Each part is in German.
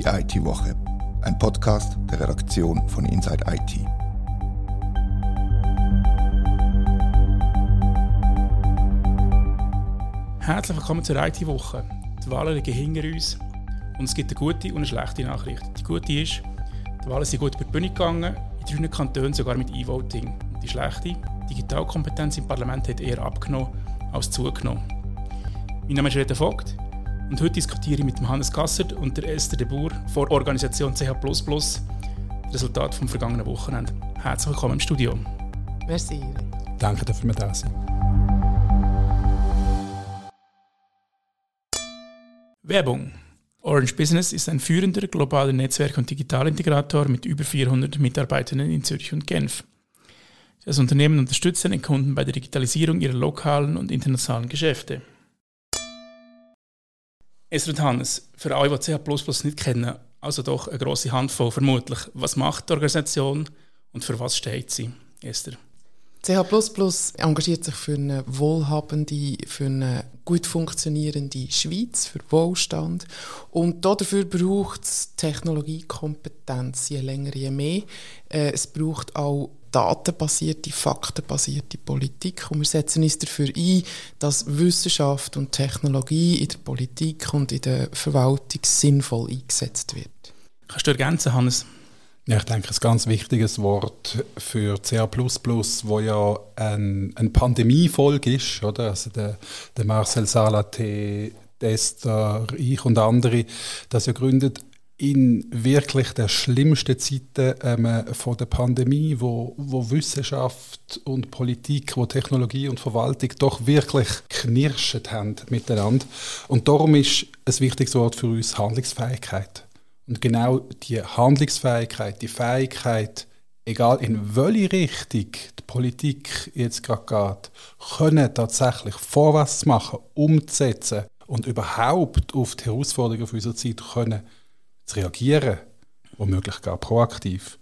die IT-Woche, ein Podcast der Redaktion von Inside IT. Herzlich willkommen zur IT-Woche. Die Wahlen liegen hinter uns und es gibt eine gute und eine schlechte Nachricht. Die gute ist, die Wahlen sind gut über die Bühne gegangen, in drei Kantonen sogar mit E-Voting. Die schlechte, die Digitalkompetenz im Parlament hat eher abgenommen als zugenommen. Mein Name ist Rita Vogt und heute diskutiere ich mit Hannes Gassert und der Esther de Boer vor Organisation CH++ das Resultat vom vergangenen Wochenende. Herzlich willkommen im Studio. Merci. Danke, dass wir da sind. Werbung. Orange Business ist ein führender globaler Netzwerk- und Digitalintegrator mit über 400 Mitarbeitern in Zürich und Genf. Das Unternehmen unterstützt seine Kunden bei der Digitalisierung ihrer lokalen und internationalen Geschäfte. Esther und Hannes, für alle, die CH nicht kennen, also doch eine grosse Handvoll vermutlich. Was macht die Organisation und für was steht sie? Esther. CH engagiert sich für eine wohlhabende, für eine gut funktionierende Schweiz, für Wohlstand. Und dafür braucht es Technologiekompetenz, je länger, je mehr. Äh, es braucht auch datenbasierte, faktenbasierte Politik. Und wir setzen uns dafür ein, dass Wissenschaft und Technologie in der Politik und in der Verwaltung sinnvoll eingesetzt wird. Kannst du ergänzen, Hannes? Ja, ich denke, ein ganz wichtiges Wort für CA++, wo ja ein, eine Pandemiefolge ist, oder? Also der, der Marcel Salate, Esther, ich und andere, das ja gründet in wirklich der schlimmsten Zeiten ähm, von der Pandemie, wo, wo Wissenschaft und Politik, wo Technologie und Verwaltung doch wirklich knirscht haben miteinander. Und darum ist ein wichtiges Wort für uns Handlungsfähigkeit. Und genau die Handlungsfähigkeit, die Fähigkeit, egal in welche Richtung die Politik jetzt gerade geht, können tatsächlich vorwärts machen, umzusetzen und überhaupt auf die Herausforderungen unserer Zeit können zu reagieren, womöglich gar proaktiv,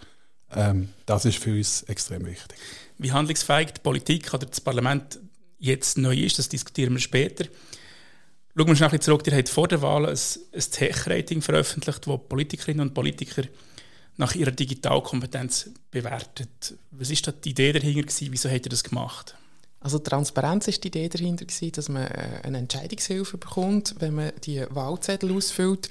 ähm, das ist für uns extrem wichtig. Wie handlungsfähig die Politik oder das Parlament jetzt neu ist, das diskutieren wir später. Schauen wir schnell zurück. Ihr habt vor der Wahl ein, ein Tech-Rating veröffentlicht, wo Politikerinnen und Politiker nach ihrer Digitalkompetenz bewertet. Was ist da die Idee dahinter gewesen? Wieso habt ihr das gemacht? Also Transparenz ist die Idee dahinter gewesen, dass man äh, eine Entscheidungshilfe bekommt, wenn man die Wahlzettel ausfüllt.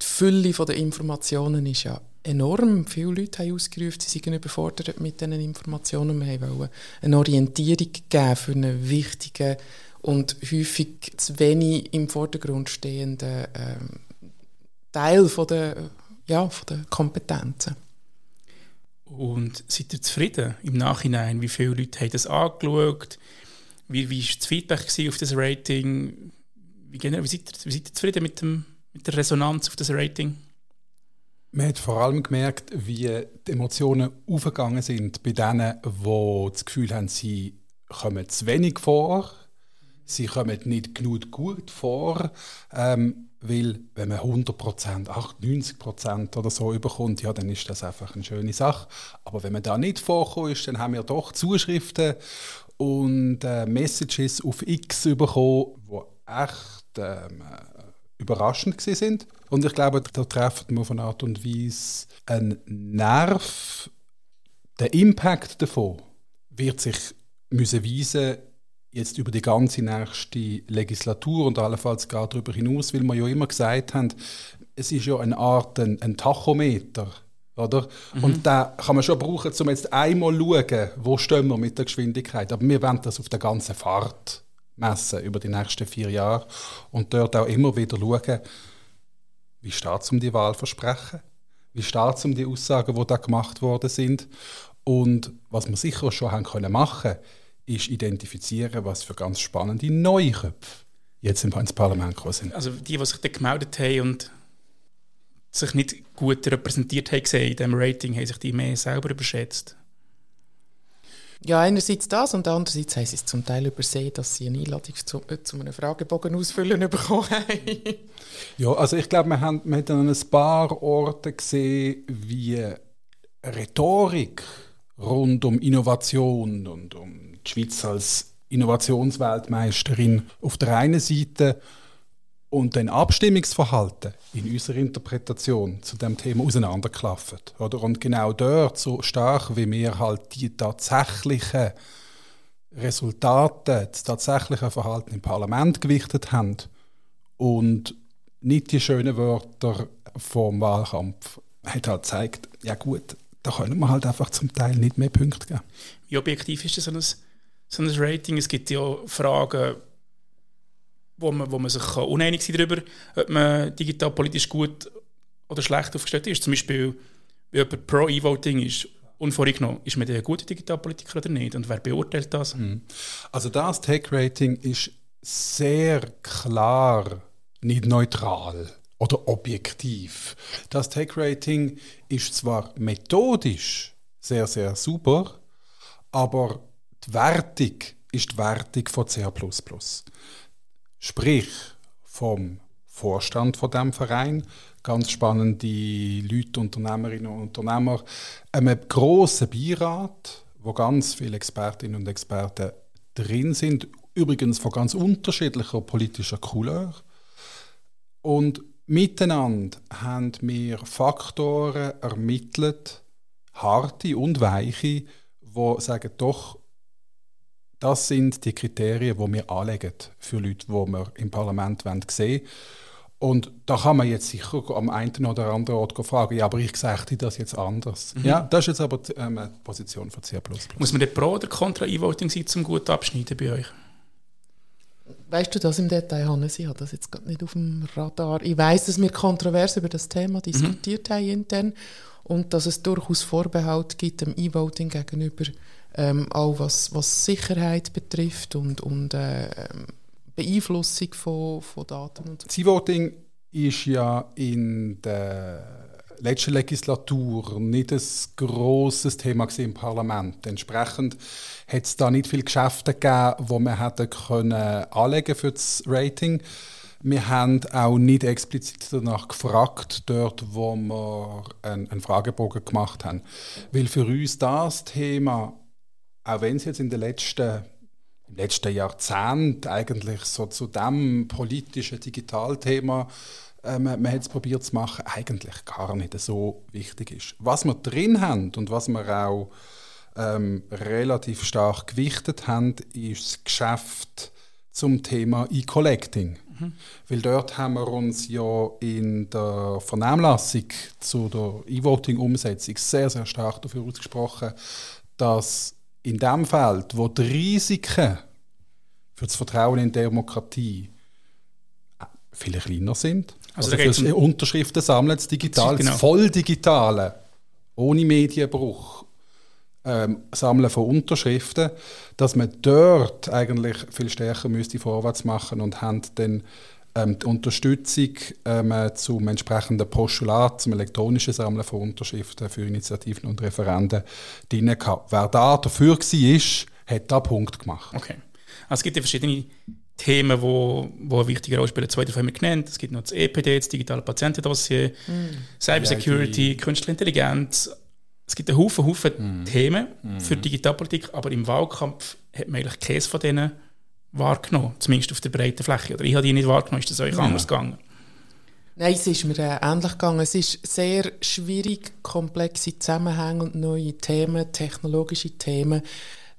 Die Fülle der Informationen ist ja enorm. Viele Leute haben ausgerufen, sie seien überfordert mit diesen Informationen. Wir wollten eine Orientierung geben für einen wichtigen und häufig zu wenig im Vordergrund stehenden ähm, Teil von der, ja, von der Kompetenzen. Und seid ihr zufrieden im Nachhinein? Wie viele Leute haben das angeschaut? Wie, war das Feedback auf das Rating? Wie, wie, seid ihr, wie seid ihr zufrieden mit, dem, mit der Resonanz auf das Rating? Man hat vor allem gemerkt, wie die Emotionen aufgegangen sind bei denen, die das Gefühl haben, sie kommen zu wenig vor, sie kommen nicht genug gut vor. Ähm, weil, wenn man 100%, 98 90% oder so überkommt, ja, dann ist das einfach eine schöne Sache. Aber wenn man da nicht vorkommt, dann haben wir doch Zuschriften und äh, Messages auf X bekommen, die echt ähm, überraschend sind. Und ich glaube, da treffen wir eine Art und Weise einen Nerv. Der Impact davon wird sich müssen weisen jetzt über die ganze nächste Legislatur und allenfalls gar darüber hinaus, weil wir ja immer gesagt haben, es ist ja eine Art ein, ein Tachometer, oder? Mhm. Und da kann man schon brauchen, um jetzt einmal zu schauen, wo stehen wir mit der Geschwindigkeit. Aber wir wollen das auf der ganzen Fahrt messen über die nächsten vier Jahre und dort auch immer wieder schauen, wie steht es um die Wahlversprechen, wie steht es um die Aussagen, die da gemacht worden sind und was wir sicher schon haben können machen ist identifizieren, was für ganz spannende neue Köpfe jetzt ins Parlament gekommen sind. Also die, die sich dann gemeldet haben und sich nicht gut repräsentiert haben gesehen in diesem Rating, haben sich die mehr selber überschätzt. Ja, einerseits das und andererseits haben sie es zum Teil übersehen, dass sie eine Einladung zu, äh, zu einem Fragebogen ausfüllen bekommen haben. ja, also ich glaube, wir haben, wir haben an ein paar Orten gesehen, wie Rhetorik rund um Innovation und um die Schweiz als Innovationsweltmeisterin auf der einen Seite und dann Abstimmungsverhalten in unserer Interpretation zu dem Thema auseinanderklaffen. Oder? Und genau dort, so stark wie wir halt die tatsächlichen Resultate, das tatsächliche Verhalten im Parlament gewichtet haben und nicht die schönen Wörter vom Wahlkampf, hat halt gezeigt, ja gut, da können wir halt einfach zum Teil nicht mehr Punkte geben. Wie objektiv ist das so ein Rating? Es gibt ja Fragen, wo man, wo man sich uneinig sein darüber, ob man digital politisch gut oder schlecht aufgestellt ist. Zum Beispiel, wie jemand pro E-Voting ist, unvorgenommen, ist man ein guter Digitalpolitiker oder nicht? Und wer beurteilt das? Mhm. Also das Tech-Rating ist sehr klar nicht neutral oder objektiv. Das Tech-Rating ist zwar methodisch sehr, sehr super, aber die Wertung ist die Wertung von CH++. Sprich, vom Vorstand von dem Verein, ganz spannende Leute, Unternehmerinnen und Unternehmer, einem grossen Beirat, wo ganz viele Expertinnen und Experten drin sind, übrigens von ganz unterschiedlicher politischer Couleur. Und miteinander haben wir Faktoren ermittelt, harte und weiche, wo sagen, doch, das sind die Kriterien, die wir anlegen für Leute, die wir im Parlament sehen wollen. Und da kann man jetzt sicher am einen oder anderen Ort fragen, ja, aber ich sage das jetzt anders. Mhm. Ja, das ist jetzt aber die ähm, Position von C++. Muss man den Pro- oder Contra-E-Voting sein, zum gut abschneiden bei euch? Weißt du das im Detail, Hannes? Ich habe das jetzt gerade nicht auf dem Radar. Ich weiß, dass wir kontrovers über das Thema mhm. diskutiert mhm. haben intern und dass es durchaus Vorbehalt gibt dem E-Voting gegenüber ähm, auch was, was Sicherheit betrifft und, und äh, Beeinflussung von, von Daten. Und so. voting ist ja in der letzten Legislatur nicht ein grosses Thema im Parlament. Entsprechend hat es da nicht viele Geschäfte gegeben, wo man hätte können anlegen für das Rating. Wir haben auch nicht explizit danach gefragt, dort, wo wir einen Fragebogen gemacht haben. Weil für uns das Thema auch wenn es jetzt in den letzten, im letzten Jahrzehnt eigentlich so zu dem politischen Digitalthema äh, man, man hat es probiert zu machen, eigentlich gar nicht so wichtig ist. Was wir drin haben und was wir auch ähm, relativ stark gewichtet haben, ist das Geschäft zum Thema E-Collecting. Mhm. Weil dort haben wir uns ja in der Vernehmlassung zu der E-Voting-Umsetzung sehr, sehr stark dafür ausgesprochen, dass in dem Feld, wo die Risiken für das Vertrauen in Demokratie äh, viel kleiner sind, also, also um Unterschriften sammeln, das Digital, genau. das Volldigitale, ohne Medienbruch, ähm, Sammeln von Unterschriften, dass man dort eigentlich viel stärker müsste vorwärts machen und haben dann ähm, die Unterstützung ähm, zum entsprechenden Postulat, zum elektronischen Sammeln von Unterschriften für Initiativen und Referenden drin gehabt. Wer da dafür war, hat da Punkt gemacht. Okay. Also es gibt ja verschiedene Themen, die wo, wo eine wichtige Rolle spielen. Zwei davon haben wir genannt. Es gibt noch das EPD, das digitale Patientendossier, mm. Cybersecurity, künstliche Intelligenz. Es gibt einen Haufen, Haufen mm. Themen mm. für Digitalpolitik, aber im Wahlkampf hat man eigentlich keines von denen wahrgenommen, zumindest auf der breiten Fläche. Oder ich habe die nicht wahrgenommen, ist das euch ja. anders gegangen? Nein, es ist mir äh, ähnlich gegangen. Es ist sehr schwierig, komplexe Zusammenhänge und neue Themen, technologische Themen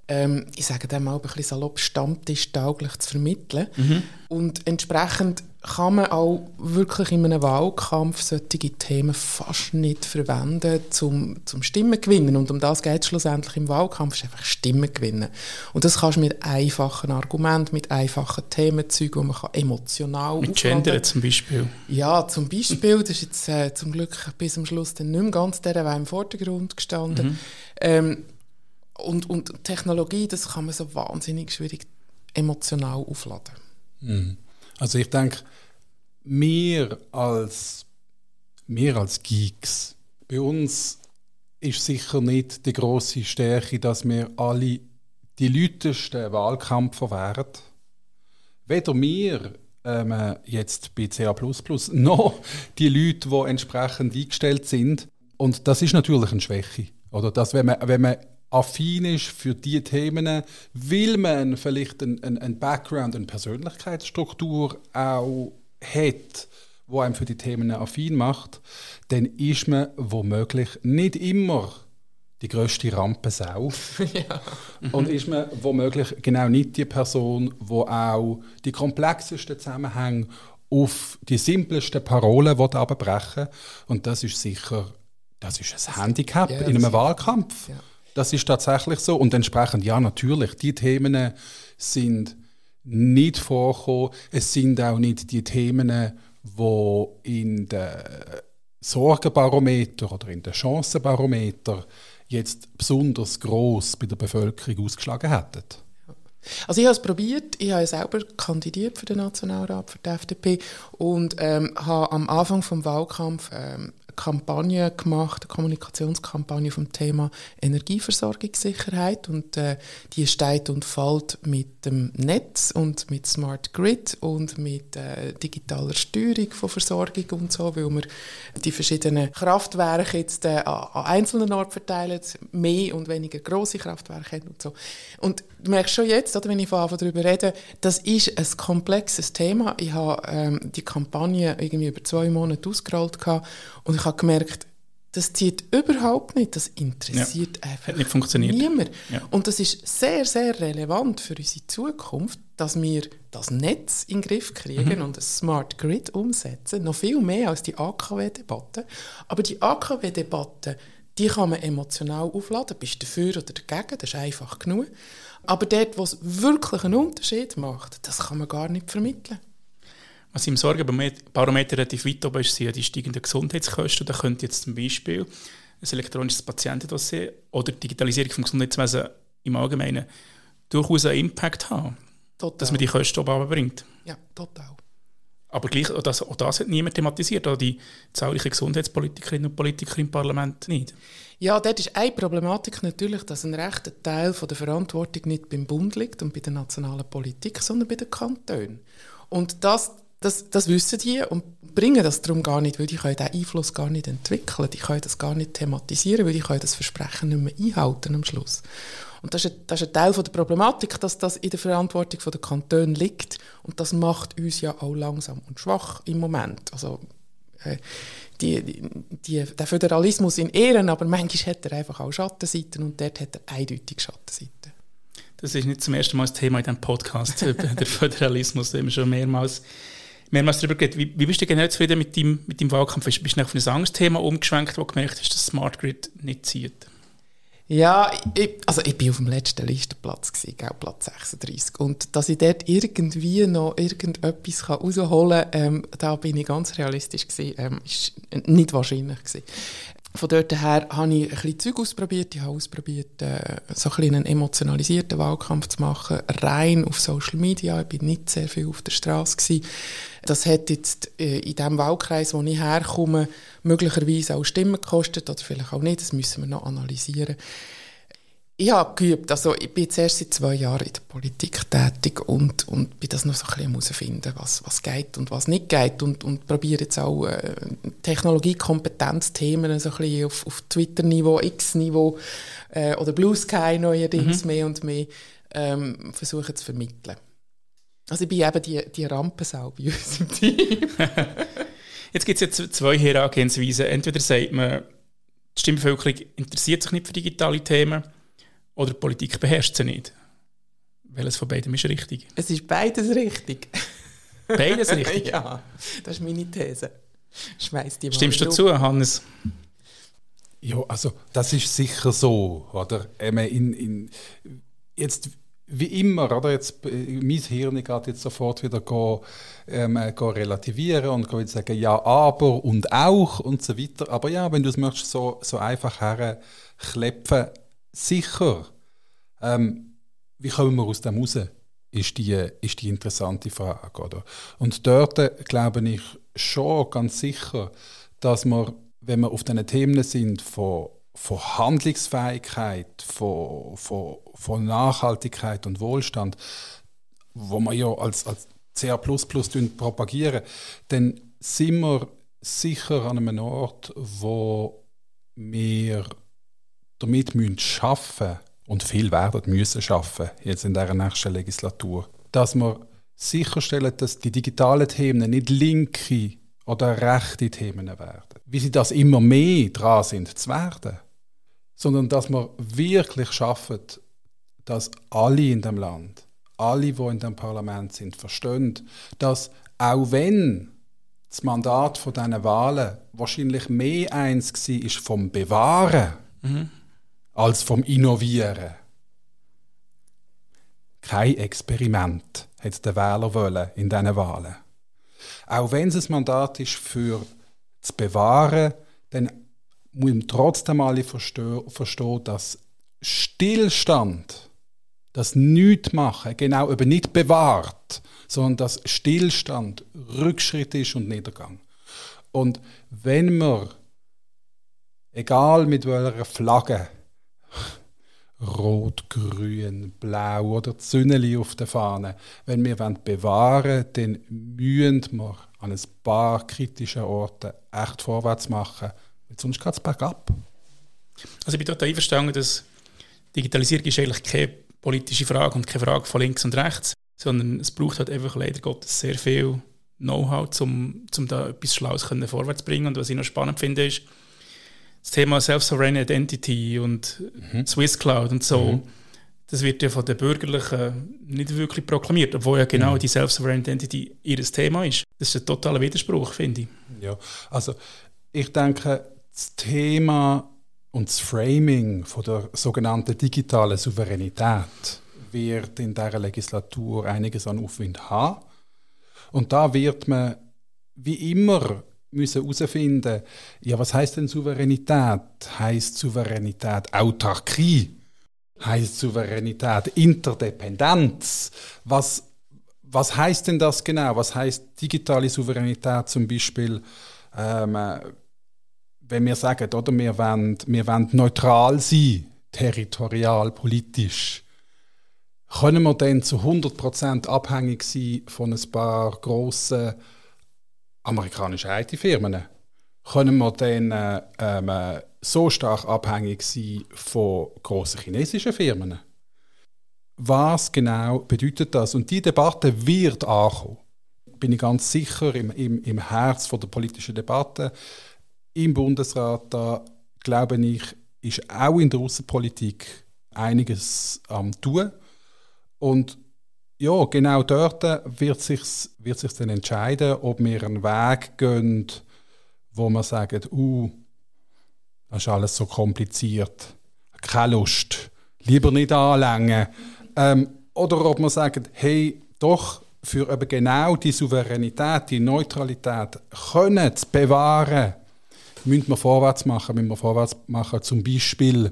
ähm, ich sage dem mal ein bisschen salopp, stammtischtauglich zu vermitteln. Mhm. Und entsprechend kann man auch wirklich in einem Wahlkampf solche Themen fast nicht verwenden, zum, zum Stimmen gewinnen. Und um das geht es schlussendlich im Wahlkampf, ist einfach Stimmen gewinnen. Und das kannst du mit einfachen Argumenten, mit einfachen Themenzügen, wo man kann emotional Mit Gender zum Beispiel. Ja, zum Beispiel. Das ist jetzt äh, zum Glück bis zum Schluss dann nicht mehr ganz der, der im Vordergrund gestanden. Mhm. Ähm, und, und Technologie, das kann man so wahnsinnig schwierig emotional aufladen. Mhm. Also ich denke, wir als, wir als Geeks, bei uns ist sicher nicht die große Stärke, dass wir alle die lautesten Wahlkämpfer wären. Weder wir ähm, jetzt bei CA++ noch die Leute, die entsprechend eingestellt sind. Und das ist natürlich eine Schwäche. Oder dass, wenn man, wenn man affin ist für diese Themen, will man vielleicht einen ein Background, eine Persönlichkeitsstruktur auch hat, wo einem für die Themen affin macht, dann ist man womöglich nicht immer die grösste Rampensau. ja. Und ist man womöglich genau nicht die Person, die auch die komplexesten Zusammenhänge auf die simplesten Parolen abbrechen Und das ist sicher das ist ein Handicap ja, in einem Wahlkampf. Ja. Das ist tatsächlich so. Und entsprechend, ja, natürlich, die Themen sind nicht vorkommen. Es sind auch nicht die Themen, die in den Sorgenbarometer oder in den Chancenbarometer jetzt besonders groß bei der Bevölkerung ausgeschlagen hätten. Also ich habe es probiert, ich habe selber kandidiert für den Nationalrat, für die FDP und ähm, habe am Anfang vom Wahlkampf ähm, Kampagne gemacht, eine Kommunikationskampagne vom Thema Energieversorgungssicherheit und äh, die steht und fällt mit dem Netz und mit Smart Grid und mit äh, digitaler Steuerung von Versorgung und so, weil wir die verschiedenen Kraftwerke jetzt äh, an einzelnen Orten verteilen, mehr und weniger große Kraftwerke haben und so. Und du merkst schon jetzt, oder, wenn ich von darüber rede, das ist ein komplexes Thema. Ich habe ähm, die Kampagne irgendwie über zwei Monate ausgerollt und ich habe gemerkt, das zieht überhaupt nicht, das interessiert ja, einfach nicht funktioniert. niemand. Ja. Und das ist sehr, sehr relevant für unsere Zukunft, dass wir das Netz in den Griff kriegen mhm. und ein Smart Grid umsetzen, noch viel mehr als die AKW-Debatte. Aber die AKW-Debatte, die kann man emotional aufladen, bist du dafür oder dagegen, das ist einfach genug. Aber dort, wo es wirklich einen Unterschied macht, das kann man gar nicht vermitteln. Was im Sorgenbarometer relativ weit oben ist, sind die steigenden Gesundheitskosten. Da könnte jetzt zum Beispiel ein elektronisches Patientendossier oder die Digitalisierung des Gesundheitswesens im Allgemeinen durchaus einen Impact haben. Total. Dass man die Kosten oben bringt. Ja, total. Aber gleich, auch das, auch das hat niemand thematisiert, auch die zahlreichen Gesundheitspolitikerinnen und Politiker im Parlament nicht. Ja, dort ist eine Problematik natürlich, dass ein rechter Teil von der Verantwortung nicht beim Bund liegt und bei der nationalen Politik, sondern bei den Kantonen. Und das das, das wissen die und bringen das darum gar nicht, weil die können diesen Einfluss gar nicht entwickeln, die können das gar nicht thematisieren, weil die können das Versprechen nicht mehr einhalten am Schluss. Und das ist, ein, das ist ein Teil von der Problematik, dass das in der Verantwortung der Kantone liegt und das macht uns ja auch langsam und schwach im Moment. Also äh, die, die, der Föderalismus in Ehren, aber manchmal hat er einfach auch Schattenseiten und dort hat er eindeutig Schattenseiten. Das ist nicht zum ersten Mal das Thema in diesem Podcast, der Föderalismus, den wir schon mehrmals mehrmals darüber geredet. Wie, wie bist du generell zufrieden mit deinem, mit deinem Wahlkampf? Bist, bist du auf ein anderes Thema umgeschwenkt, wo du gemerkt hast, dass Smart Grid nicht zieht? Ja, ich, also ich bin auf dem letzten Listenplatz, gewesen, gell, Platz 36. Und dass ich dort irgendwie noch irgendetwas rausholen kann, ähm, da bin ich ganz realistisch gewesen, ähm, ist nicht wahrscheinlich gewesen. Von dort her habe ich ein bisschen Zeug ausprobiert. Ich habe ausprobiert, äh, so ein einen emotionalisierten Wahlkampf zu machen, rein auf Social Media. Ich bin nicht sehr viel auf der Straße. Das hat jetzt äh, in dem Wahlkreis, wo ich herkomme, möglicherweise auch Stimmen gekostet oder vielleicht auch nicht. Das müssen wir noch analysieren ich habe geübt, also ich bin jetzt erst seit zwei Jahren in der Politik tätig und, und bin das noch so ein bisschen herausfinden, was, was geht und was nicht geht und, und probiere jetzt auch äh, Technologiekompetenzthemen so ein bisschen auf, auf Twitter-Niveau, X-Niveau äh, oder Blue Sky neuerdings mhm. mehr und mehr ähm, versuchen zu vermitteln. Also ich bin eben die, die Rampensau bei uns im Team. jetzt gibt es jetzt zwei Herangehensweisen. Entweder sagt man, die Stimmbevölkerung interessiert sich nicht für digitale Themen oder die Politik beherrscht sie nicht? Welches von beiden ist richtig? Es ist beides richtig. Beides richtig? ja, das ist meine These. Schmeiß die mal Stimmst du dazu, Hannes? Ja, also das ist sicher so, oder? In, in, jetzt wie immer, oder? Jetzt, mein Hirn geht jetzt sofort wieder go, ähm, go relativieren und go sagen, ja, aber und auch und so weiter. Aber ja, wenn du es möchtest, so, so einfach herklepfen, sicher. Ähm, wie kommen wir aus dem raus? Ist die, ist die interessante Frage. Oder? Und dort glaube ich schon ganz sicher, dass wir, wenn wir auf diesen Themen sind, von, von Handlungsfähigkeit, von, von, von Nachhaltigkeit und Wohlstand, wo wir ja als, als CA propagieren, dann sind wir sicher an einem Ort, wo wir damit müssen schaffen und viel werden müssen schaffen jetzt in der nächsten Legislatur, dass wir sicherstellen, dass die digitalen Themen nicht linke oder rechte Themen werden, wie sie das immer mehr dran sind zu werden, sondern dass wir wirklich schaffen, dass alle in dem Land, alle, die in dem Parlament sind, verstehen, dass auch wenn das Mandat von diesen Wahlen wahrscheinlich mehr eins war vom Bewahren mhm. Als vom Innovieren. Kein Experiment hat der Wähler wollen in diesen Wahlen. Auch wenn es ein Mandat ist für zu bewahren, dann muss man trotzdem alle verstehen dass Stillstand, das Nichtmachen, genau eben nicht bewahrt, sondern dass Stillstand Rückschritt ist und Niedergang. Und wenn wir, egal mit welcher Flagge, Rot, Grün, Blau oder Zünneli auf der Fahne. Wenn wir bewahren wollen, dann müssen wir an ein paar kritischen Orten echt vorwärts machen, weil sonst geht es bergab. Also ich bin total einverstanden, dass Digitalisierung ist eigentlich keine politische Frage und keine Frage von links und rechts, sondern es braucht halt einfach leider Gottes sehr viel Know-how, um, um da etwas Schlaues vorwärts zu bringen. Und was ich noch spannend finde, ist, das Thema Self-Sovereign Identity und mhm. Swiss Cloud und so, mhm. das wird ja von den Bürgerlichen nicht wirklich proklamiert, obwohl ja genau mhm. die Self-Sovereign Identity ihr Thema ist. Das ist ein totaler Widerspruch, finde ich. Ja, also ich denke, das Thema und das Framing von der sogenannten digitalen Souveränität wird in dieser Legislatur einiges an Aufwind haben. Und da wird man wie immer müssen herausfinden, ja, was heißt denn Souveränität? Heißt Souveränität Autarkie? Heißt Souveränität Interdependenz? Was, was heißt denn das genau? Was heißt digitale Souveränität zum Beispiel? Ähm, wenn wir sagen, oder wir wollen, wir wollen neutral sein, territorial, politisch, können wir dann zu 100% abhängig sein von ein paar grossen amerikanischen IT-Firmen, können wir dann äh, ähm, so stark abhängig sein von großen chinesischen Firmen? Was genau bedeutet das? Und die Debatte wird ankommen. Bin ich ganz sicher im, im, im Herz der politischen Debatte im Bundesrat. Da glaube ich, ist auch in der Außenpolitik einiges am tun. Und ja, genau dort wird sich wird sich dann entscheiden, ob wir einen Weg gehen, wo man sagt, uh, das ist alles so kompliziert, keine Lust, lieber nicht anlängen. Ähm, oder ob man sagt, hey, doch, für eben genau die Souveränität, die Neutralität können zu bewahren, müssen wir vorwärts machen, müssen wir vorwärts machen, zum Beispiel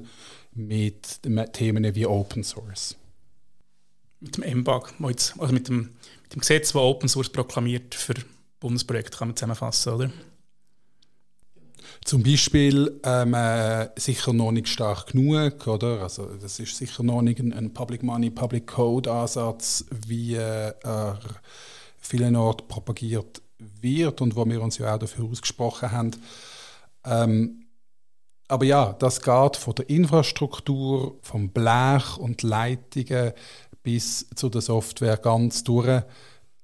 mit Themen wie Open Source mit dem MBAG, also mit dem, mit dem Gesetz, das Open Source proklamiert für Bundesprojekte, kann man zusammenfassen, oder? Zum Beispiel ähm, äh, sicher noch nicht stark genug, oder? Also das ist sicher noch nicht ein, ein Public Money, Public Code Ansatz, wie äh, er vielen Orten propagiert wird und wo wir uns ja auch dafür ausgesprochen haben. Ähm, aber ja, das geht von der Infrastruktur, vom Blech und Leitungen bis zu der Software ganz durch.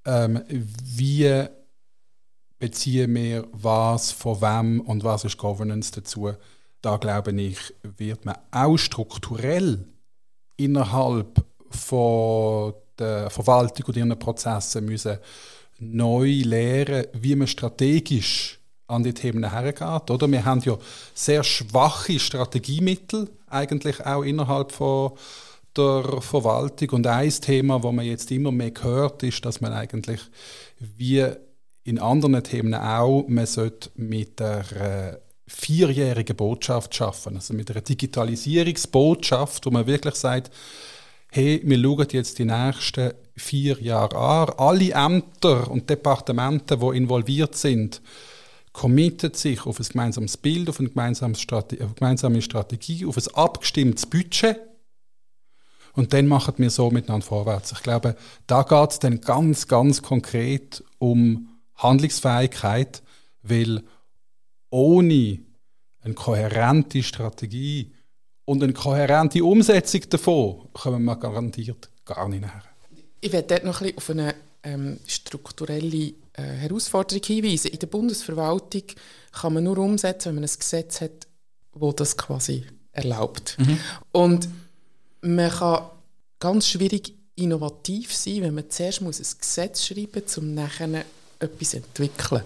Ähm, wie beziehen wir was von wem und was ist Governance dazu? Da glaube ich, wird man auch strukturell innerhalb von der Verwaltung und ihren Prozessen müssen neu lernen, wie man strategisch an die Themen hergeht. Oder? Wir haben ja sehr schwache Strategiemittel eigentlich auch innerhalb von der Verwaltung. Und ein Thema, das man jetzt immer mehr hört, ist, dass man eigentlich wie in anderen Themen auch, man sollte mit der äh, vierjährigen Botschaft schaffen, also mit einer Digitalisierungsbotschaft, wo man wirklich sagt, hey, wir schauen jetzt die nächsten vier Jahre an. Alle Ämter und Departemente, die involviert sind, committet sich auf ein gemeinsames Bild, auf eine gemeinsame Strategie, auf ein abgestimmtes Budget und dann machen wir so miteinander vorwärts. Ich glaube, da geht es dann ganz, ganz konkret um Handlungsfähigkeit, weil ohne eine kohärente Strategie und eine kohärente Umsetzung davon kommen wir garantiert gar nicht her. Ich werde dort noch ein bisschen auf eine ähm, strukturelle äh, Herausforderung hinweisen. In der Bundesverwaltung kann man nur umsetzen, wenn man ein Gesetz hat, wo das quasi erlaubt. Mhm. Und man kann ganz schwierig innovativ sein, wenn man zuerst muss ein Gesetz schreiben muss, um nachher etwas zu entwickeln.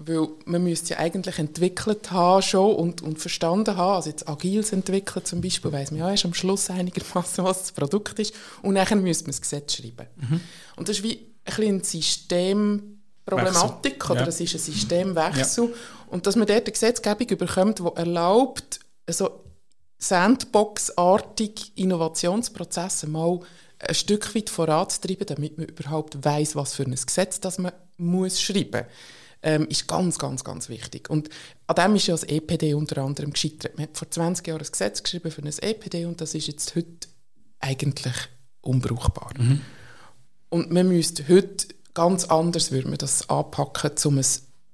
Weil man müsste ja eigentlich entwickelt haben schon und, und verstanden haben, also jetzt agiles entwickeln zum Beispiel, weiss man ja erst am Schluss einigermaßen, was das Produkt ist und nachher müsste man das Gesetz schreiben. Mhm. Und das ist wie ein bisschen Systemproblematik Wechsel. oder ja. es ist ein Systemwechsel ja. und dass man dort eine Gesetzgebung überkommt, die erlaubt, so Sandbox-artig Innovationsprozesse mal ein Stück weit voranzutreiben, damit man überhaupt weiß, was für ein Gesetz das man muss schreiben muss ähm, ist ganz, ganz, ganz wichtig. Und an dem ist ja das EPD unter anderem gescheitert. Man hat vor 20 Jahren ein Gesetz geschrieben für ein EPD und das ist jetzt heute eigentlich unbrauchbar. Mhm. Und man müsste heute ganz anders würde man das anpacken, um ein,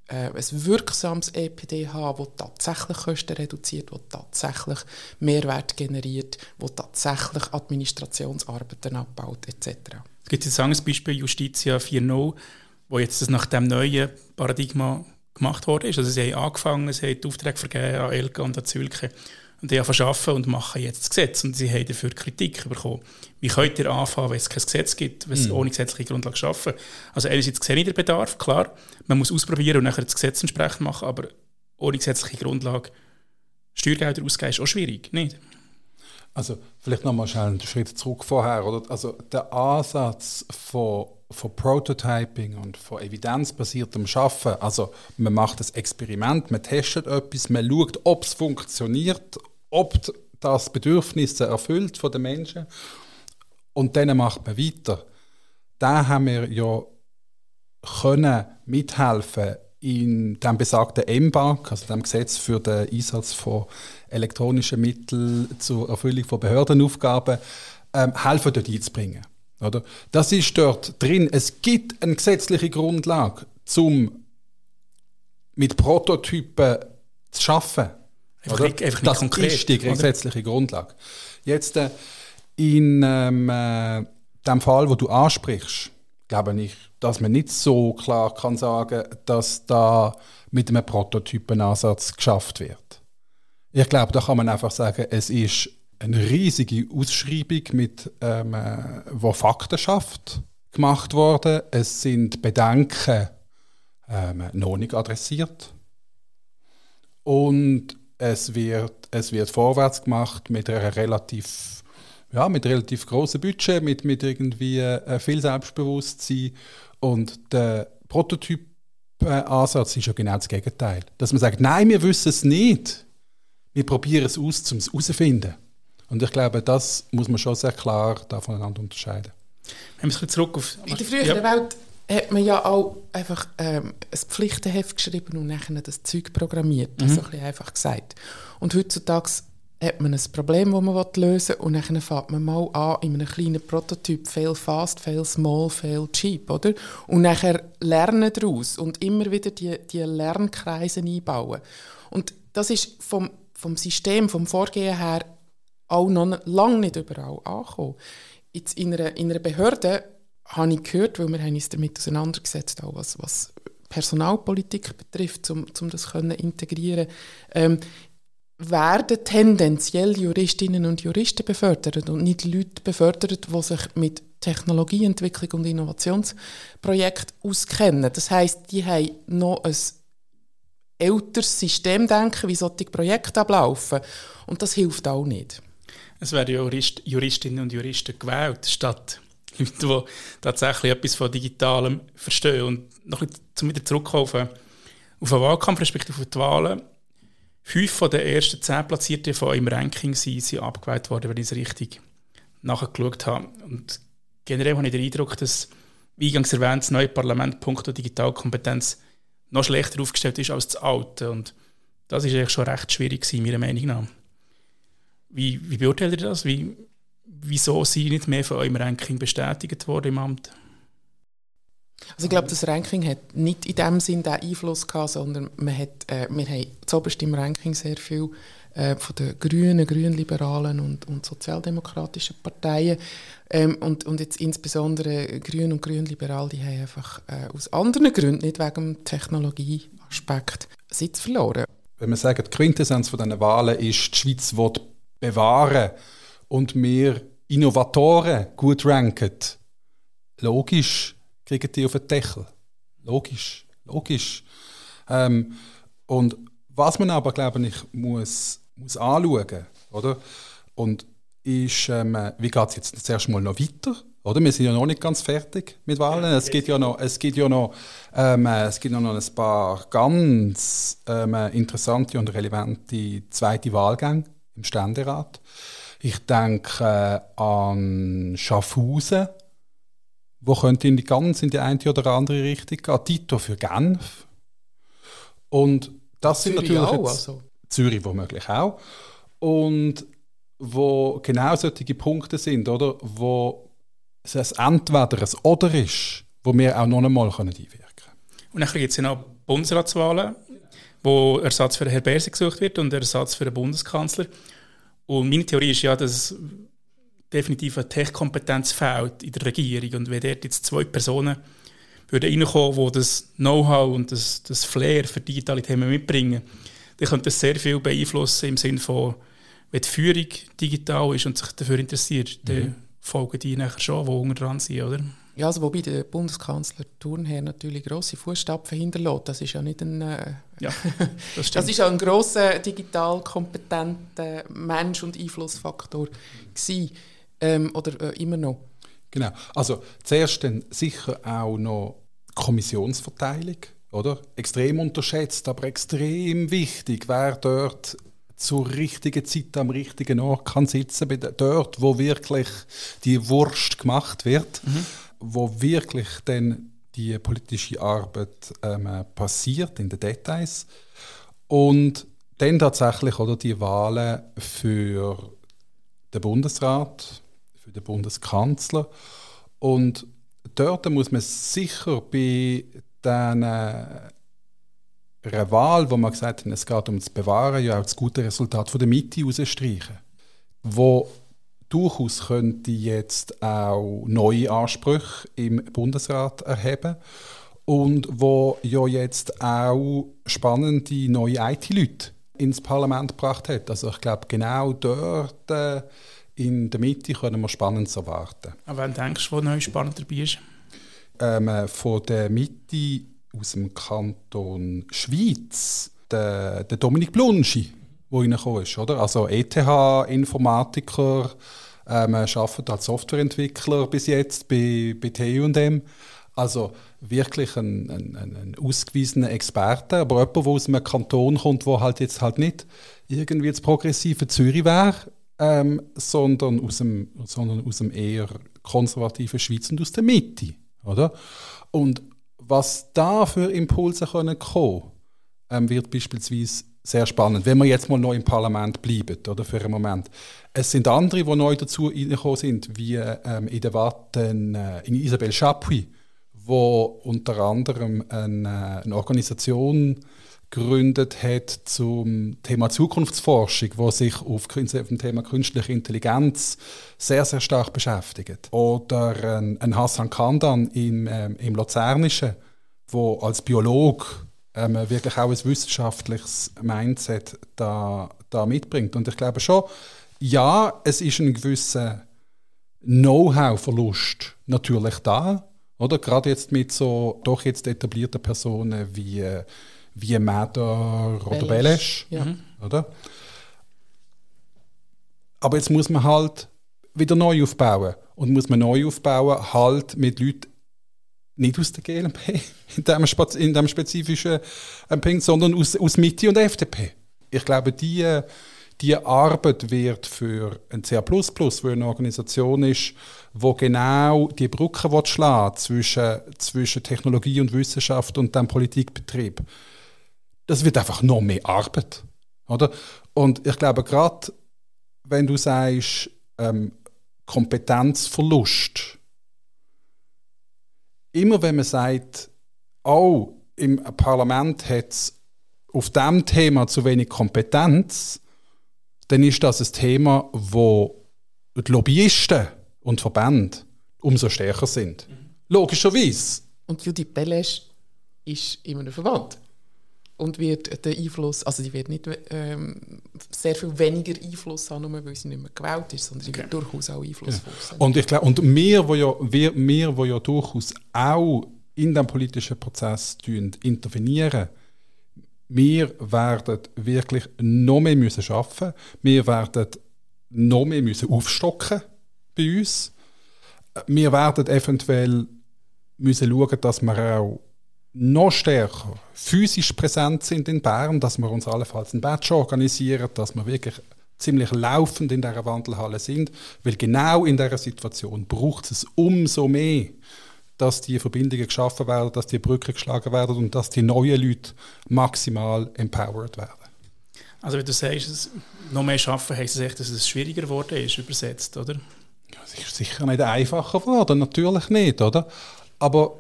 äh, ein wirksames EPD haben, das tatsächlich Kosten reduziert, das tatsächlich Mehrwert generiert, das tatsächlich Administrationsarbeiten abbaut etc. Es gibt jetzt ein Beispiel Justitia 4.0 wo jetzt das nach dem neuen Paradigma gemacht ist. Also sie haben angefangen, sie haben die Aufträge vergeben an Elke und an Zülke und die verschaffen und machen jetzt das Gesetz und sie haben dafür Kritik bekommen. Wie könnt ihr anfangen, wenn es kein Gesetz gibt, wenn es mhm. ohne gesetzliche Grundlage schaffen? Also einerseits sehe ich den Bedarf, klar, man muss ausprobieren und nachher das Gesetz entsprechend machen, aber ohne gesetzliche Grundlage Steuergelder ausgeben ist auch schwierig, nicht? Also vielleicht nochmal schnell einen Schritt zurück vorher. Oder? Also der Ansatz von von Prototyping und von evidenzbasiertem Schaffen. Also man macht das Experiment, man testet etwas, man schaut, ob es funktioniert, ob das Bedürfnisse erfüllt von den Menschen und dann macht man weiter. Da haben wir ja können mithelfen in dem besagten MBAG, also dem Gesetz für den Einsatz von elektronischen Mitteln zur Erfüllung von Behördenaufgaben, ähm, helfen dort einzubringen. Oder? Das ist dort drin. Es gibt eine gesetzliche Grundlage, um mit Prototypen zu arbeiten. Einfach nicht, einfach das konkret, ist die gesetzliche oder? Grundlage. Jetzt äh, in ähm, äh, dem Fall, wo du ansprichst, glaube ich, dass man nicht so klar kann sagen, dass da mit einem Prototypenansatz geschafft wird. Ich glaube, da kann man einfach sagen, es ist eine riesige Ausschreibung mit ähm, äh, wo Faktenschaft gemacht worden. Es sind Bedenken ähm, noch nicht adressiert und es wird es wird vorwärts gemacht mit einer relativ ja mit relativ großem Budget mit mit irgendwie äh, viel Selbstbewusstsein und der Prototyp Ansatz ist ja genau das Gegenteil. Dass man sagt, nein, wir wissen es nicht. Wir probieren es aus, um es herauszufinden. Und ich glaube, das muss man schon sehr klar da voneinander unterscheiden. Wenn wir zurück auf... In der früheren ja. Welt hat man ja auch einfach ähm, ein Pflichtenheft geschrieben und nachher das Zeug programmiert. Mhm. So ein bisschen einfach gesagt. Und heutzutage hat man ein Problem, das man lösen will und dann fängt man mal an in einem kleinen Prototyp, fail fast, fail small, fail cheap, oder? Und nachher lernen daraus und immer wieder die, die Lernkreise einbauen. Und das ist vom, vom System, vom Vorgehen her auch noch lange nicht überall angekommen. Jetzt in einer, in einer Behörde habe ich gehört, weil wir haben uns damit auseinandergesetzt, auch was, was Personalpolitik betrifft, um, um das können integrieren ähm, werden tendenziell Juristinnen und Juristen befördert und nicht Leute befördert, die sich mit Technologieentwicklung und Innovationsprojekten auskennen. Das heißt, die haben noch ein älteres Systemdenken, wie solche Projekte ablaufen. Und das hilft auch nicht es werden Jurist, Juristinnen und Juristen gewählt, statt Leute, die tatsächlich etwas von Digitalem verstehen. Und noch ein bisschen wieder zurückkommen auf, den Wahlkampf, respektive auf die Wahlen. Fünf von den ersten zehn Platzierten von eurem Ranking sind, sind abgewählt worden, wenn ich es richtig nachgeschaut habe. Und generell habe ich den Eindruck, dass, wie eingangs erwähnt, das neue Parlament punkto Digitalkompetenz noch schlechter aufgestellt ist als das alte. Und das ist eigentlich schon recht schwierig, meiner Meinung nach. Wie, wie beurteilt ihr das? Wie, wieso sind nicht mehr von eurem Ranking bestätigt worden im Amt? Also ich glaube, das Ranking hat nicht in dem Sinn den Einfluss gehabt, sondern man hat, äh, wir haben zuoberst im Ranking sehr viel äh, von den Grünen, Grünliberalen und, und sozialdemokratischen Parteien ähm, und, und jetzt insbesondere Grün und Grünliberal, die haben einfach äh, aus anderen Gründen, nicht wegen dem Technologieaspekt, Sitz verloren. Wenn wir sagen, die Quintessenz von diesen Wahlen ist, die Schweiz will bewahren und wir Innovatoren gut ranken, logisch kriegen die auf den Deckel. Logisch, logisch. Ähm, und was man aber, glaube ich, muss, muss anschauen, oder? Und ist, ähm, wie geht es jetzt zuerst mal noch weiter? Oder? Wir sind ja noch nicht ganz fertig mit Wahlen. Es gibt ja noch, es gibt ja noch, ähm, es gibt noch ein paar ganz ähm, interessante und relevante zweite Wahlgänge im Ständerat. Ich denke äh, an Schaffhausen, wo könnte in die ganz in die eine oder andere Richtung gehen. Tito für Genf. Und das Zürich sind natürlich auch, jetzt, also. Zürich womöglich auch. Und wo genau solche Punkte sind, oder? Wo es ein Entweder ein Oder ist, wo wir auch noch einmal einwirken können. Und dann gibt es ja noch Bundesratswahlen, wo Ersatz für Herrn Berse gesucht wird und Ersatz für den Bundeskanzler. Und meine Theorie ist ja, dass definitiv eine Tech-Kompetenz fehlt in der Regierung. Und wenn dort jetzt zwei Personen würden reinkommen, die das Know-how und das, das Flair für digitale Themen mitbringen, dann könnte das sehr viel beeinflussen im Sinne von, wenn die Führung digital ist und sich dafür interessiert, mhm. dann folgen die nachher schon, die unter dran sind, oder? Ja, also wobei der Bundeskanzler Thurnherr natürlich grosse Fußstapfen hinterlässt. Das ist ja nicht ein... Äh, ja, das, das ist ja ein grosser digital kompetenter Mensch und Einflussfaktor gewesen, ähm, oder äh, immer noch. Genau. Also zuerst dann sicher auch noch Kommissionsverteilung, oder? Extrem unterschätzt, aber extrem wichtig, wer dort zur richtigen Zeit am richtigen Ort kann sitzen, dort, wo wirklich die Wurst gemacht wird, mhm. Wo wirklich dann die politische Arbeit ähm, passiert in den Details und dann tatsächlich oder die Wahlen für den Bundesrat, für den Bundeskanzler und dort muss man sicher bei den einer Wahl, wo man gesagt hat, es geht um das Bewahren, ja auch das gute Resultat von der Mitte herausstreichen. Wo durchaus könnte jetzt auch neue Ansprüche im Bundesrat erheben und wo ja jetzt auch spannende neue IT-Leute ins Parlament gebracht hat. Also ich glaube, genau dort äh, in der Mitte können wir Spannendes erwarten. Aber wenn denkst du, wo neu spannend dabei ist? Ähm, äh, von der Mitte aus dem Kanton Schweiz, der, der Dominik Blunschi, der reingekommen ist. Oder? Also ETH-Informatiker, ähm, arbeitet als Softwareentwickler bis jetzt bei, bei TU&M. Also wirklich ein, ein, ein, ausgewiesener Experte, aber jemand, der aus einem Kanton kommt, wo halt jetzt halt nicht irgendwie das progressive Zürich wäre, ähm, sondern, aus dem, sondern aus dem eher konservativen Schweiz und aus der Mitte. Oder? Und was da für Impulse können kommen ähm, wird beispielsweise sehr spannend, wenn wir jetzt mal noch im Parlament bleiben, oder für einen Moment. Es sind andere, die neu dazu gekommen sind, wie ähm, in Debatten äh, in Isabelle Chapuis, wo unter anderem eine, eine Organisation gegründet hat zum Thema Zukunftsforschung, wo sich auf, dem Thema künstliche Intelligenz sehr, sehr stark beschäftigt. Oder ein, ein Hassan Kandan im, ähm, im Luzernischen, wo als Biolog ähm, wirklich auch ein wissenschaftliches Mindset da, da mitbringt. Und ich glaube schon, ja, es ist ein gewisser Know-how-Verlust natürlich da, oder? Gerade jetzt mit so doch jetzt etablierten Personen wie äh, wie Mäder oder Belesch. Ja. Mhm. Oder? Aber jetzt muss man halt wieder neu aufbauen. Und muss man neu aufbauen, halt mit Leuten nicht aus der GLP, in dem, in dem spezifischen äh, Punkt, sondern aus, aus Mitte und FDP. Ich glaube, die, die Arbeit wird für ein CA++, wo eine Organisation ist, wo genau die Brücke schlagen zwischen, zwischen Technologie und Wissenschaft und dem Politikbetrieb das wird einfach noch mehr Arbeit. Oder? Und ich glaube, gerade wenn du sagst, ähm, Kompetenzverlust, immer wenn man sagt, oh, im Parlament hat es auf diesem Thema zu wenig Kompetenz, dann ist das ein Thema, wo die Lobbyisten und Verbände umso stärker sind. Mhm. Logischerweise. Und Judith Beles ist in einem Verband und wird den Einfluss, also die wird nicht ähm, sehr viel weniger Einfluss haben, nur weil sie nicht mehr gewählt ist, sondern sie wird durchaus auch einflussvoll sein. Und ich glaube, und wir, wo ja, wir, wir, wo ja durchaus auch in dem politischen Prozess intervenieren, wir werden wirklich noch mehr müssen arbeiten. Wir werden noch mehr müssen aufstocken bei uns. Wir werden eventuell müssen schauen, dass wir auch noch stärker physisch präsent sind in Bern, dass wir uns allenfalls ein Badge organisieren, dass wir wirklich ziemlich laufend in dieser Wandelhalle sind, weil genau in dieser Situation braucht es umso mehr, dass die Verbindungen geschaffen werden, dass die Brücken geschlagen werden und dass die neuen Leute maximal empowered werden. Also wenn du sagst, noch mehr schaffen, heisst es echt, dass es schwieriger geworden ist, übersetzt, oder? Ja, es ist sicher nicht einfacher geworden, natürlich nicht, oder? Aber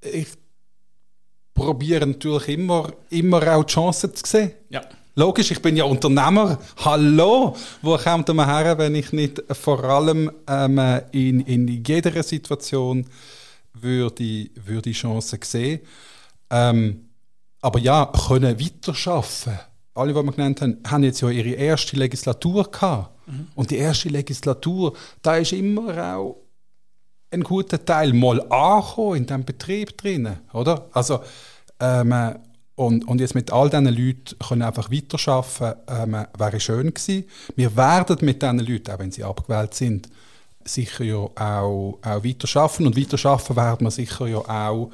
ich probiere natürlich immer, immer auch die Chancen zu sehen. Ja. Logisch, ich bin ja Unternehmer. Hallo! Wo kommt man her, wenn ich nicht vor allem ähm, in, in jeder Situation würde, würde Chancen sehen? Ähm, aber ja, können weiterarbeiten. Alle, die wir genannt haben, haben jetzt ja ihre erste Legislatur gehabt. Mhm. Und die erste Legislatur, da ist immer auch ein guter Teil mal angekommen in diesem Betrieb drinnen, oder? Also, ähm, und, und jetzt mit all diesen Leuten können einfach weiterarbeiten, ähm, wäre schön gewesen. Wir werden mit diesen Leuten, auch wenn sie abgewählt sind, sicher ja auch, auch weiterarbeiten. Und weiterarbeiten werden wir sicher ja auch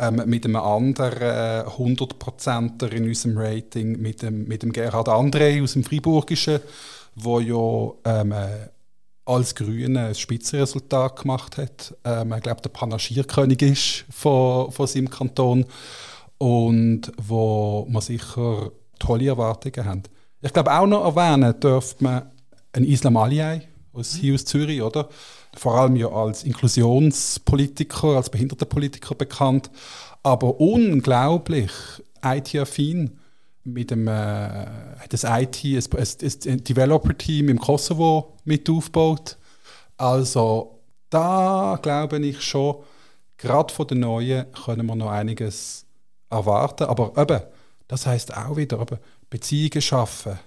ähm, mit einem anderen äh, 100%er in unserem Rating, mit dem, mit dem Gerhard André aus dem Friburgischen, wo ja ähm, äh, als Grüne ein Spitzenresultat gemacht hat. Ähm, ich glaube, der Panagierkönig ist von, von seinem Kanton und wo man sicher tolle Erwartungen haben. Ich glaube auch noch erwähnen dürfte man einen Islam Aliyai aus, hier aus Zürich, oder? Vor allem ja als Inklusionspolitiker, als Behindertenpolitiker bekannt, aber unglaublich IT-affin mit dem äh, das IT, ein, ein Developer-Team im Kosovo mit aufgebaut. Also da glaube ich schon, gerade von den Neuen können wir noch einiges erwarten. Aber eben, das heißt auch wieder, eben, Beziehungen schaffen,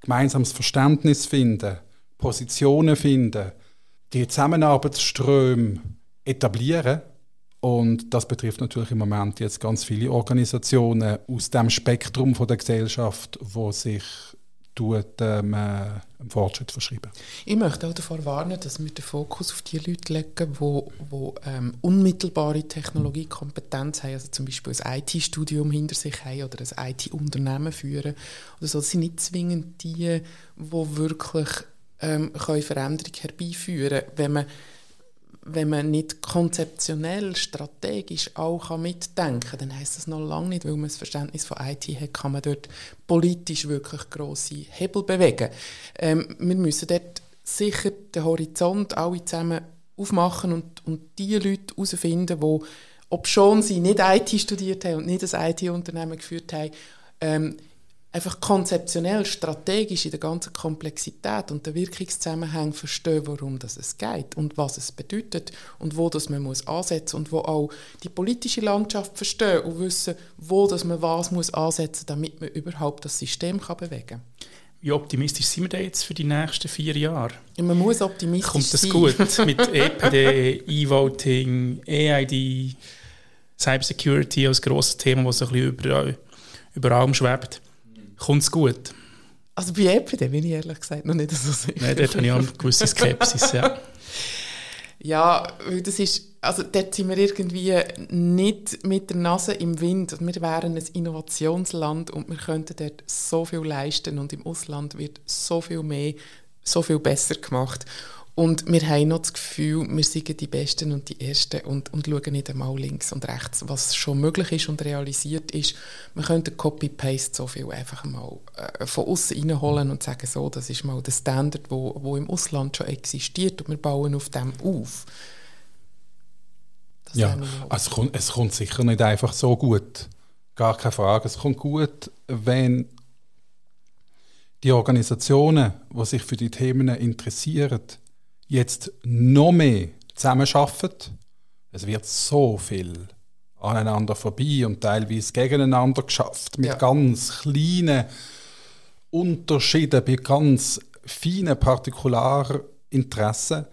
gemeinsames Verständnis finden, Positionen finden, die Zusammenarbeitsströme etablieren. Und das betrifft natürlich im Moment jetzt ganz viele Organisationen aus dem Spektrum von der Gesellschaft, wo sich tut, ähm, äh, Fortschritt verschreiben. Ich möchte auch davor warnen, dass wir den Fokus auf die Leute legen, die wo, ähm, unmittelbare Technologiekompetenz haben, also zum Beispiel ein IT-Studium hinter sich haben oder ein IT-Unternehmen führen. Oder so. Das sind nicht zwingend die, die wirklich ähm, können herbeiführen können. Wenn man wenn man nicht konzeptionell, strategisch auch mitdenken kann, dann heißt das noch lange nicht, weil man das Verständnis von IT hat, kann man dort politisch wirklich grosse Hebel bewegen. Ähm, wir müssen dort sicher den Horizont alle zusammen aufmachen und, und die Leute herausfinden, die, ob schon sie nicht IT studiert haben und nicht ein IT-Unternehmen geführt haben, ähm, einfach konzeptionell, strategisch in der ganzen Komplexität und der Wirkungszusammenhang verstehen, worum das es geht und was es bedeutet und wo das man muss ansetzen und wo auch die politische Landschaft verstehen und wissen, wo das man was muss ansetzen, damit man überhaupt das System kann bewegen kann. Wie optimistisch sind wir denn jetzt für die nächsten vier Jahre? Ja, man muss optimistisch Kommt das sein. gut mit EPD, E-Voting, EID, Cybersecurity als grosses Thema, das so ein bisschen überall, überall schwebt? Kommt es gut? Also bei EPD bin ich ehrlich gesagt noch nicht so sicher. Nein, dort habe ich auch eine gewisse Skepsis, ja. ja, weil das ist, also dort sind wir irgendwie nicht mit der Nase im Wind. Wir wären ein Innovationsland und wir könnten dort so viel leisten und im Ausland wird so viel mehr, so viel besser gemacht. Und wir haben noch das Gefühl, wir sind die Besten und die Ersten und, und schauen nicht einmal links und rechts, was schon möglich ist und realisiert ist. Wir könnten Copy-Paste so viel einfach mal äh, von außen reinholen und sagen, so, das ist mal der Standard, wo, wo im Ausland schon existiert und wir bauen auf dem auf. Das Ja, es, kommt, es kommt sicher nicht einfach so gut. Gar keine Frage. Es kommt gut, wenn die Organisationen, die sich für die Themen interessieren, jetzt noch mehr zusammenarbeiten. Es wird so viel aneinander vorbei und teilweise gegeneinander geschafft mit Ja. ganz kleinen Unterschieden, bei ganz feinen Partikularinteressen.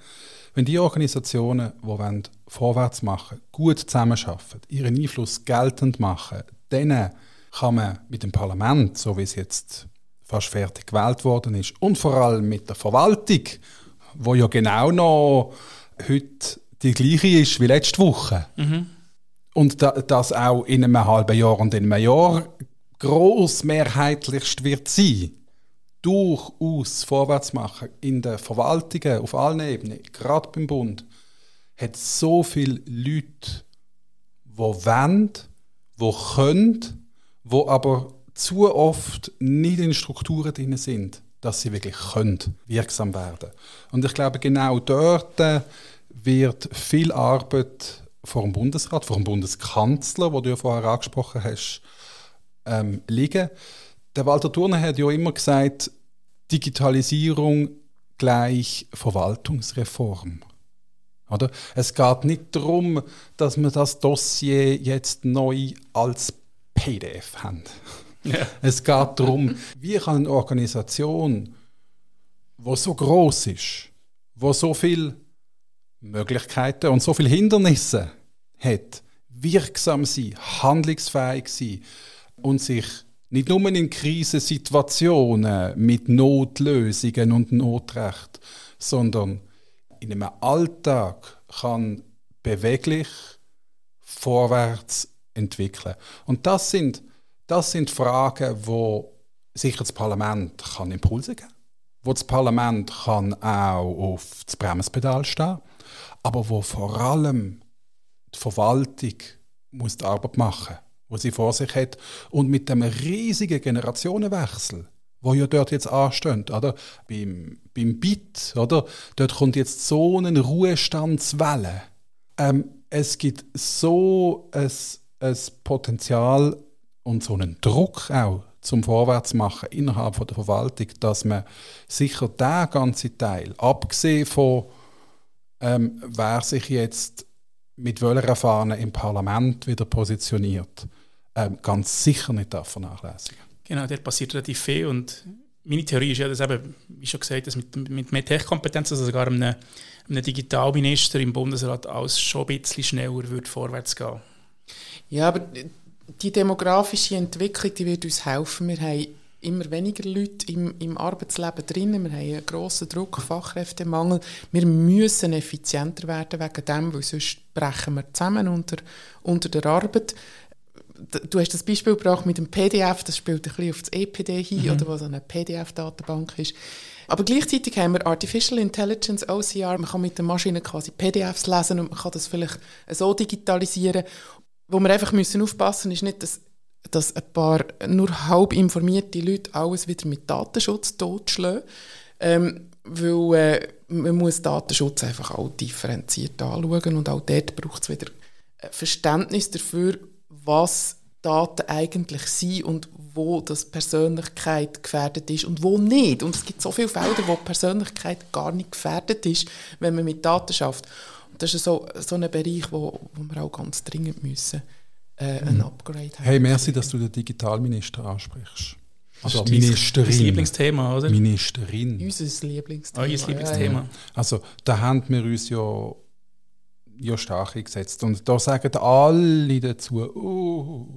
Wenn die Organisationen, die wollen, vorwärts machen gut zusammenarbeiten, ihren Einfluss geltend machen, dann kann man mit dem Parlament, so wie es jetzt fast fertig gewählt worden ist, und vor allem mit der Verwaltung, wo ja genau noch heute die gleiche ist wie letzte Woche, und da, das auch in einem halben Jahr und in einem Jahr grossmehrheitlichst wird sein, durchaus vorwärts machen. In den Verwaltungen auf allen Ebenen, gerade beim Bund, hat so viele Leute, die wollen, die können, die aber zu oft nicht in Strukturen drin sind, dass sie wirklich können, wirksam werden. Und ich glaube, genau dort äh, wird viel Arbeit vor dem Bundesrat, vor dem Bundeskanzler, wo du ja vorher angesprochen hast, ähm, liegen. Der Walter Thurner hat ja immer gesagt, Digitalisierung gleich Verwaltungsreform. Oder? Es geht nicht darum, dass wir das Dossier jetzt neu als PDF haben. Ja. Es geht darum, wie kann eine Organisation, die so groß ist, wo so viele Möglichkeiten und so viele Hindernisse hat, wirksam sein, handlungsfähig sein und sich nicht nur in Krisensituationen mit Notlösungen und Notrecht, sondern in einem Alltag kann beweglich vorwärts entwickeln. Und das sind, das sind Fragen, wo sicher das Parlament kann Impulse geben wo das Parlament kann auch auf das Bremspedal stehen. Aber wo vor allem die Verwaltung muss die Arbeit machen, wo sie vor sich hat. Und mit dem riesigen Generationenwechsel, wo ja dort jetzt ansteht, oder? Beim, beim BIT, oder? Dort kommt jetzt so eine Ruhestandswelle. Ähm, es gibt so ein, ein Potenzial und so einen Druck auch zum Vorwärtsmachen innerhalb von der Verwaltung, dass man sicher der ganze Teil, abgesehen von ähm, wer sich jetzt mit welcher Fahne im Parlament wieder positioniert, ähm, ganz sicher nicht darf vernachlässigen. Genau, der passiert relativ viel und meine Theorie ist ja, dass eben, wie schon gesagt, dass mit, mit mehr Tech-Kompetenz, also sogar einem, einem Digitalminister im Bundesrat alles schon ein bisschen schneller wird vorwärts gehen. Ja, aber die demografische Entwicklung die wird uns helfen. Wir haben immer weniger Leute im, im Arbeitsleben drin. Wir haben einen grossen Druck, Fachkräftemangel. Wir müssen effizienter werden wegen dem, weil sonst brechen wir zusammen unter, unter der Arbeit. Du hast das Beispiel gebracht mit dem PDF, das spielt ein bisschen auf das EPD hin, oder was eine PDF-Datenbank ist. Aber gleichzeitig haben wir Artificial Intelligence, OCR, man kann mit der Maschine quasi PDFs lesen und man kann das vielleicht so digitalisieren. Wo wir einfach müssen aufpassen ist nicht, dass, dass ein paar nur halb informierte Leute alles wieder mit Datenschutz totschlagen. Ähm, weil äh, man muss Datenschutz einfach auch differenziert anschauen und auch dort braucht es wieder äh, Verständnis dafür, was Daten eigentlich sind und wo das Persönlichkeit gefährdet ist und wo nicht. Und es gibt so viele Felder, wo Persönlichkeit gar nicht gefährdet ist, wenn man mit Daten schafft. Das ist so, so ein Bereich, wo, wo wir auch ganz dringend müssen, äh, ein Upgrade haben. Hey, merci, dass du den Digitalminister ansprichst. Also Das ist Ministerin. Lieblingsthema, oder? Ministerin. Unser Lieblingsthema. Euer Lieblingsthema. Also da haben wir uns ja, ja stark eingesetzt. Und da sagen alle dazu, oh,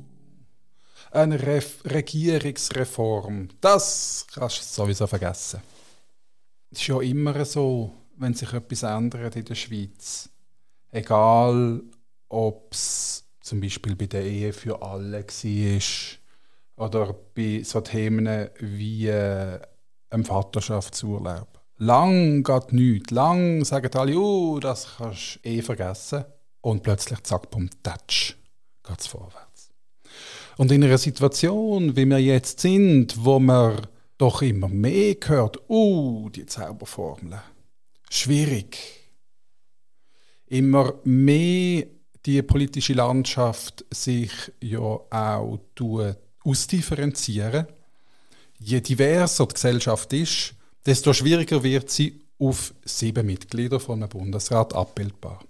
eine Ref Regierungsreform, das kannst du sowieso vergessen. Es ist ja immer so, wenn sich etwas ändert in der Schweiz. Egal, ob es zum Beispiel bei der Ehe für alle war oder bei so Themen wie äh, einem Vaterschaftsurlaub. Lang geht nichts. Lang sagen alle, oh, das kannst du eh vergessen. Und plötzlich, zack, bumm, tatsch, geht es vorwärts. Und in einer Situation, wie wir jetzt sind, wo man doch immer mehr hört, oh, die Zauberformeln. Schwierig. Immer mehr die politische Landschaft sich ja auch ausdifferenzieren. Je diverser die Gesellschaft ist, desto schwieriger wird sie auf sieben Mitglieder von einem Bundesrat abbildbar.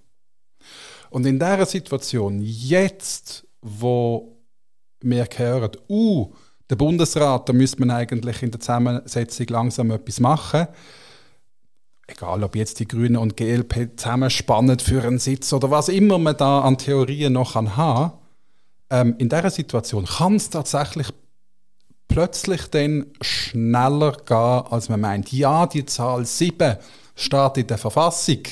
Und in dieser Situation, jetzt, wo wir hören, uh, der Bundesrat, da müsste man eigentlich in der Zusammensetzung langsam etwas machen, egal ob jetzt die Grünen und GLP zusammenspannen für einen Sitz oder was immer man da an Theorien noch haben kann, ähm, in dieser Situation kann es tatsächlich plötzlich dann schneller gehen, als man meint. Ja, die Zahl 7 steht in der Verfassung.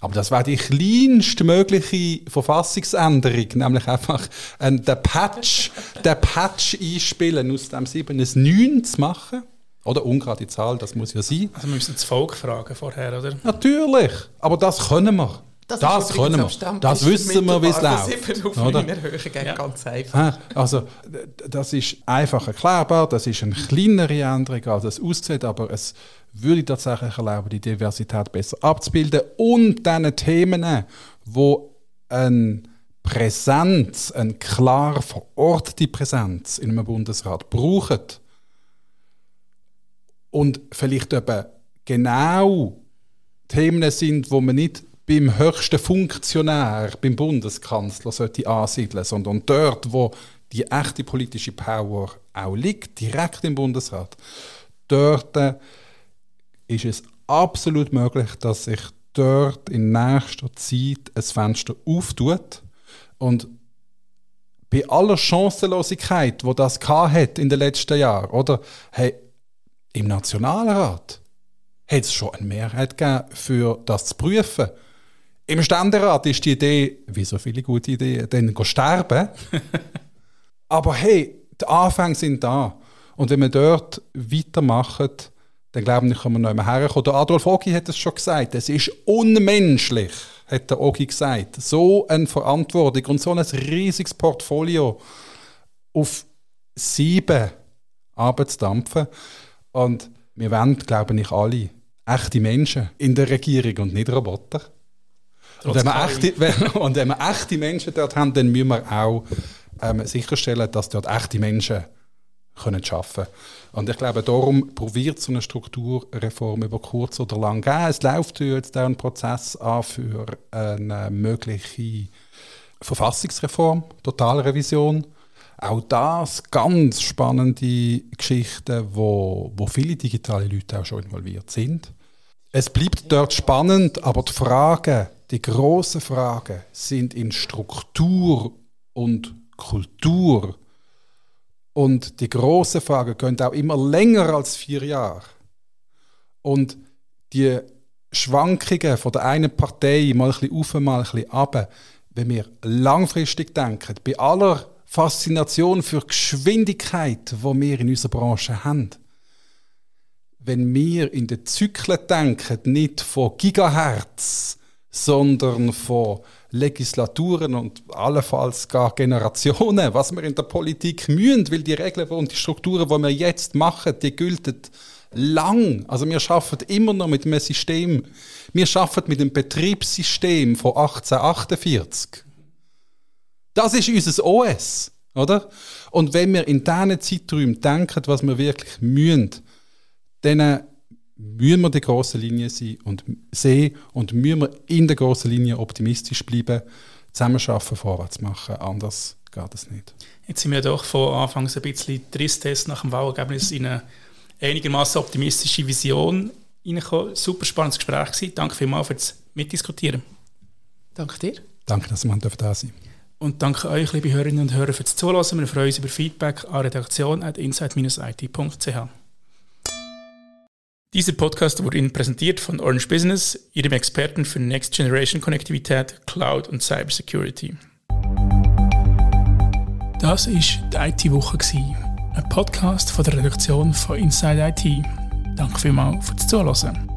Aber das wäre die kleinste mögliche Verfassungsänderung, nämlich einfach äh, den Patch, den Patch einspielen, aus dem 7 ein 9 zu machen. Oder ungerade Zahl, das muss ja sein. Also wir müssen das Volk fragen vorher, oder? Natürlich, aber das können wir. Das, das können wir. Das wissen wir, wie es läuft. Oder? Ja. Ganz einfach. Also, das ist einfach erklärbar, das ist eine kleinere Änderung, als es aussieht, aber es würde tatsächlich erlauben, die Diversität besser abzubilden und diese Themen, wo eine Präsenz, eine klar verortete Präsenz in einem Bundesrat brauchen und vielleicht eben genau Themen sind, wo man nicht beim höchsten Funktionär, beim Bundeskanzler, sollte ansiedeln, sondern dort, wo die echte politische Power auch liegt, direkt im Bundesrat. Dort äh, ist es absolut möglich, dass sich dort in nächster Zeit ein Fenster auftut und bei aller Chancenlosigkeit, wo das hat in den letzten Jahren, oder hey, im Nationalrat hat es schon eine Mehrheit gegeben, für das zu prüfen. Im Ständerat ist die Idee, wie so viele gute Ideen, dann sterben. Aber hey, die Anfänge sind da. Und wenn wir dort weitermachen, dann glaube ich, können wir noch einmal herkommen. Der Adolf Ogi hat es schon gesagt, es ist unmenschlich, hat der Ogi gesagt, so eine Verantwortung und so ein riesiges Portfolio auf sieben Arbeitsdampfen. Und wir wollen, glaube ich, alle echte Menschen in der Regierung und nicht Roboter. Und wenn, wir echte, und wenn wir echte Menschen dort haben, dann müssen wir auch ähm, sicherstellen, dass dort echte Menschen können arbeiten können. Und ich glaube, darum probiert so eine Strukturreform über kurz oder lang gehen. Es läuft jetzt auch ein Prozess an für eine mögliche Verfassungsreform, Totalrevision. Auch das ganz spannende Geschichten, wo, wo viele digitale Leute auch schon involviert sind. Es bleibt dort spannend, aber die Fragen die großen Fragen sind in Struktur und Kultur. Und die großen Fragen gehen auch immer länger als vier Jahre. Und die Schwankungen von der einen Partei mal ein bisschen auf, mal ein bisschen ab, wenn wir langfristig denken, bei aller Faszination für Geschwindigkeit, die wir in unserer Branche haben, wenn wir in den Zyklen denken, nicht von Gigahertz, sondern von Legislaturen und allenfalls gar Generationen, was wir in der Politik mühen, weil die Regeln und die Strukturen, die wir jetzt machen, die gelten lang. Also wir arbeiten immer noch mit einem System. Wir arbeiten mit einem Betriebssystem von 1848. Das ist unser OS, oder? Und wenn wir in diesen Zeiträumen denken, was wir wirklich mühen, dann müssen wir die große Linie sein und sehen und müssen wir in der großen Linie optimistisch bleiben, zusammenarbeiten, vorwärts machen. Anders geht es nicht. Jetzt sind wir doch von Anfangs ein bisschen Tristesse nach dem Wahlergebnis in eine einigermaßen optimistische Vision reingekommen. Super spannendes Gespräch gewesen. Danke vielmals fürs Mitdiskutieren. Danke dir. Danke, dass wir da sein Und danke euch, liebe Hörerinnen und Hörer, fürs Zuhören. Wir freuen uns über Feedback an redaktion.insight-it.ch. Dieser Podcast wurde Ihnen präsentiert von Orange Business, Ihrem Experten für Next Generation Konnektivität, Cloud und Cybersecurity. Das war die IT-Woche, ein Podcast von der Redaktion von Inside IT. Danke vielmals fürs Zuhören.